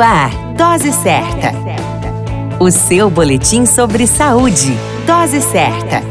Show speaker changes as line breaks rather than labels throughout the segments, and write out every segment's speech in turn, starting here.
Ar, Dose Certa. O seu boletim sobre saúde. Dose Certa.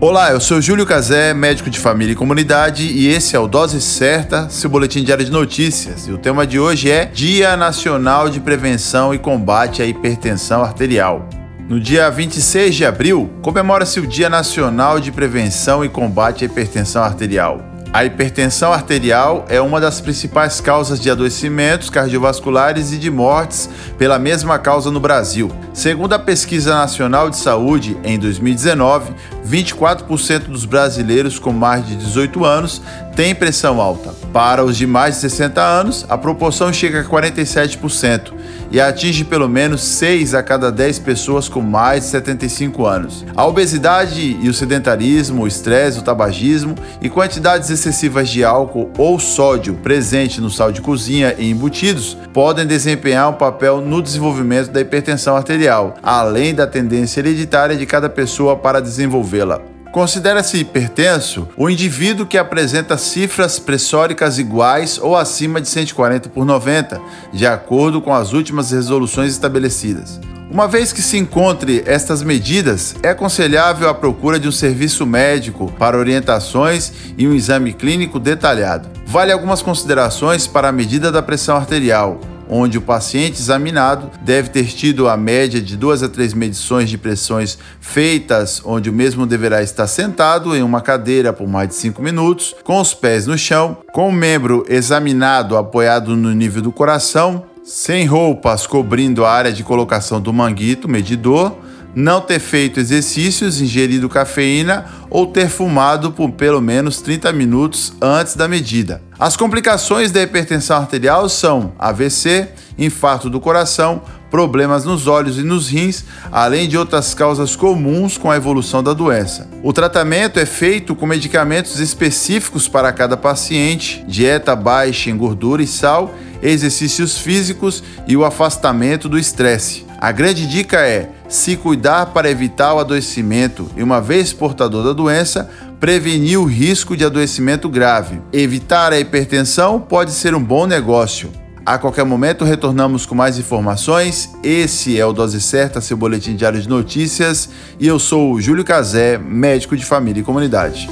Olá, eu sou Júlio Cazé, médico de família e comunidade, e esse é o Dose Certa, seu boletim diário de notícias. E o tema de hoje é Dia Nacional de Prevenção e Combate à Hipertensão Arterial. No dia 26 de abril, comemora-se o Dia Nacional de Prevenção e Combate à Hipertensão Arterial. A hipertensão arterial é uma das principais causas de adoecimentos cardiovasculares e de mortes pela mesma causa no Brasil. Segundo a Pesquisa Nacional de Saúde, em 2019, 24% dos brasileiros com mais de 18 anos têm pressão alta. Para os de mais de 60 anos, a proporção chega a 47% e atinge pelo menos 6 a cada 10 pessoas com mais de 75 anos. A obesidade e o sedentarismo, o estresse, o tabagismo e quantidades excessivas de álcool ou sódio presente no sal de cozinha e embutidos podem desempenhar um papel no desenvolvimento da hipertensão arterial, além da tendência hereditária de cada pessoa para desenvolvê-la. Considera-se hipertenso o indivíduo que apresenta cifras pressóricas iguais ou acima de 140 por 90, de acordo com as últimas resoluções estabelecidas. Uma vez que se encontre estas medidas, é aconselhável a procura de um serviço médico para orientações e um exame clínico detalhado. Vale algumas considerações para a medida da pressão arterial onde o paciente examinado deve ter tido a média de duas a três medições de pressões feitas, onde o mesmo deverá estar sentado em uma cadeira por mais de cinco minutos, com os pés no chão, com o membro examinado apoiado no nível do coração, sem roupas cobrindo a área de colocação do manguito medidor não ter feito exercícios, ingerido cafeína ou ter fumado por pelo menos 30 minutos antes da medida. As complicações da hipertensão arterial são AVC, infarto do coração, problemas nos olhos e nos rins, além de outras causas comuns com a evolução da doença. O tratamento é feito com medicamentos específicos para cada paciente, dieta baixa em gordura e sal, exercícios físicos e o afastamento do estresse. A grande dica é se cuidar para evitar o adoecimento e, uma vez portador da doença, prevenir o risco de adoecimento grave. Evitar a hipertensão pode ser um bom negócio. A qualquer momento retornamos com mais informações. Esse é o Dose Certa, seu boletim diário de notícias, e eu sou o Júlio Cazé, médico de família e comunidade.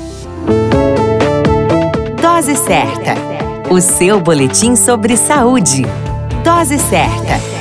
Dose Certa, o seu boletim sobre saúde. Dose Certa.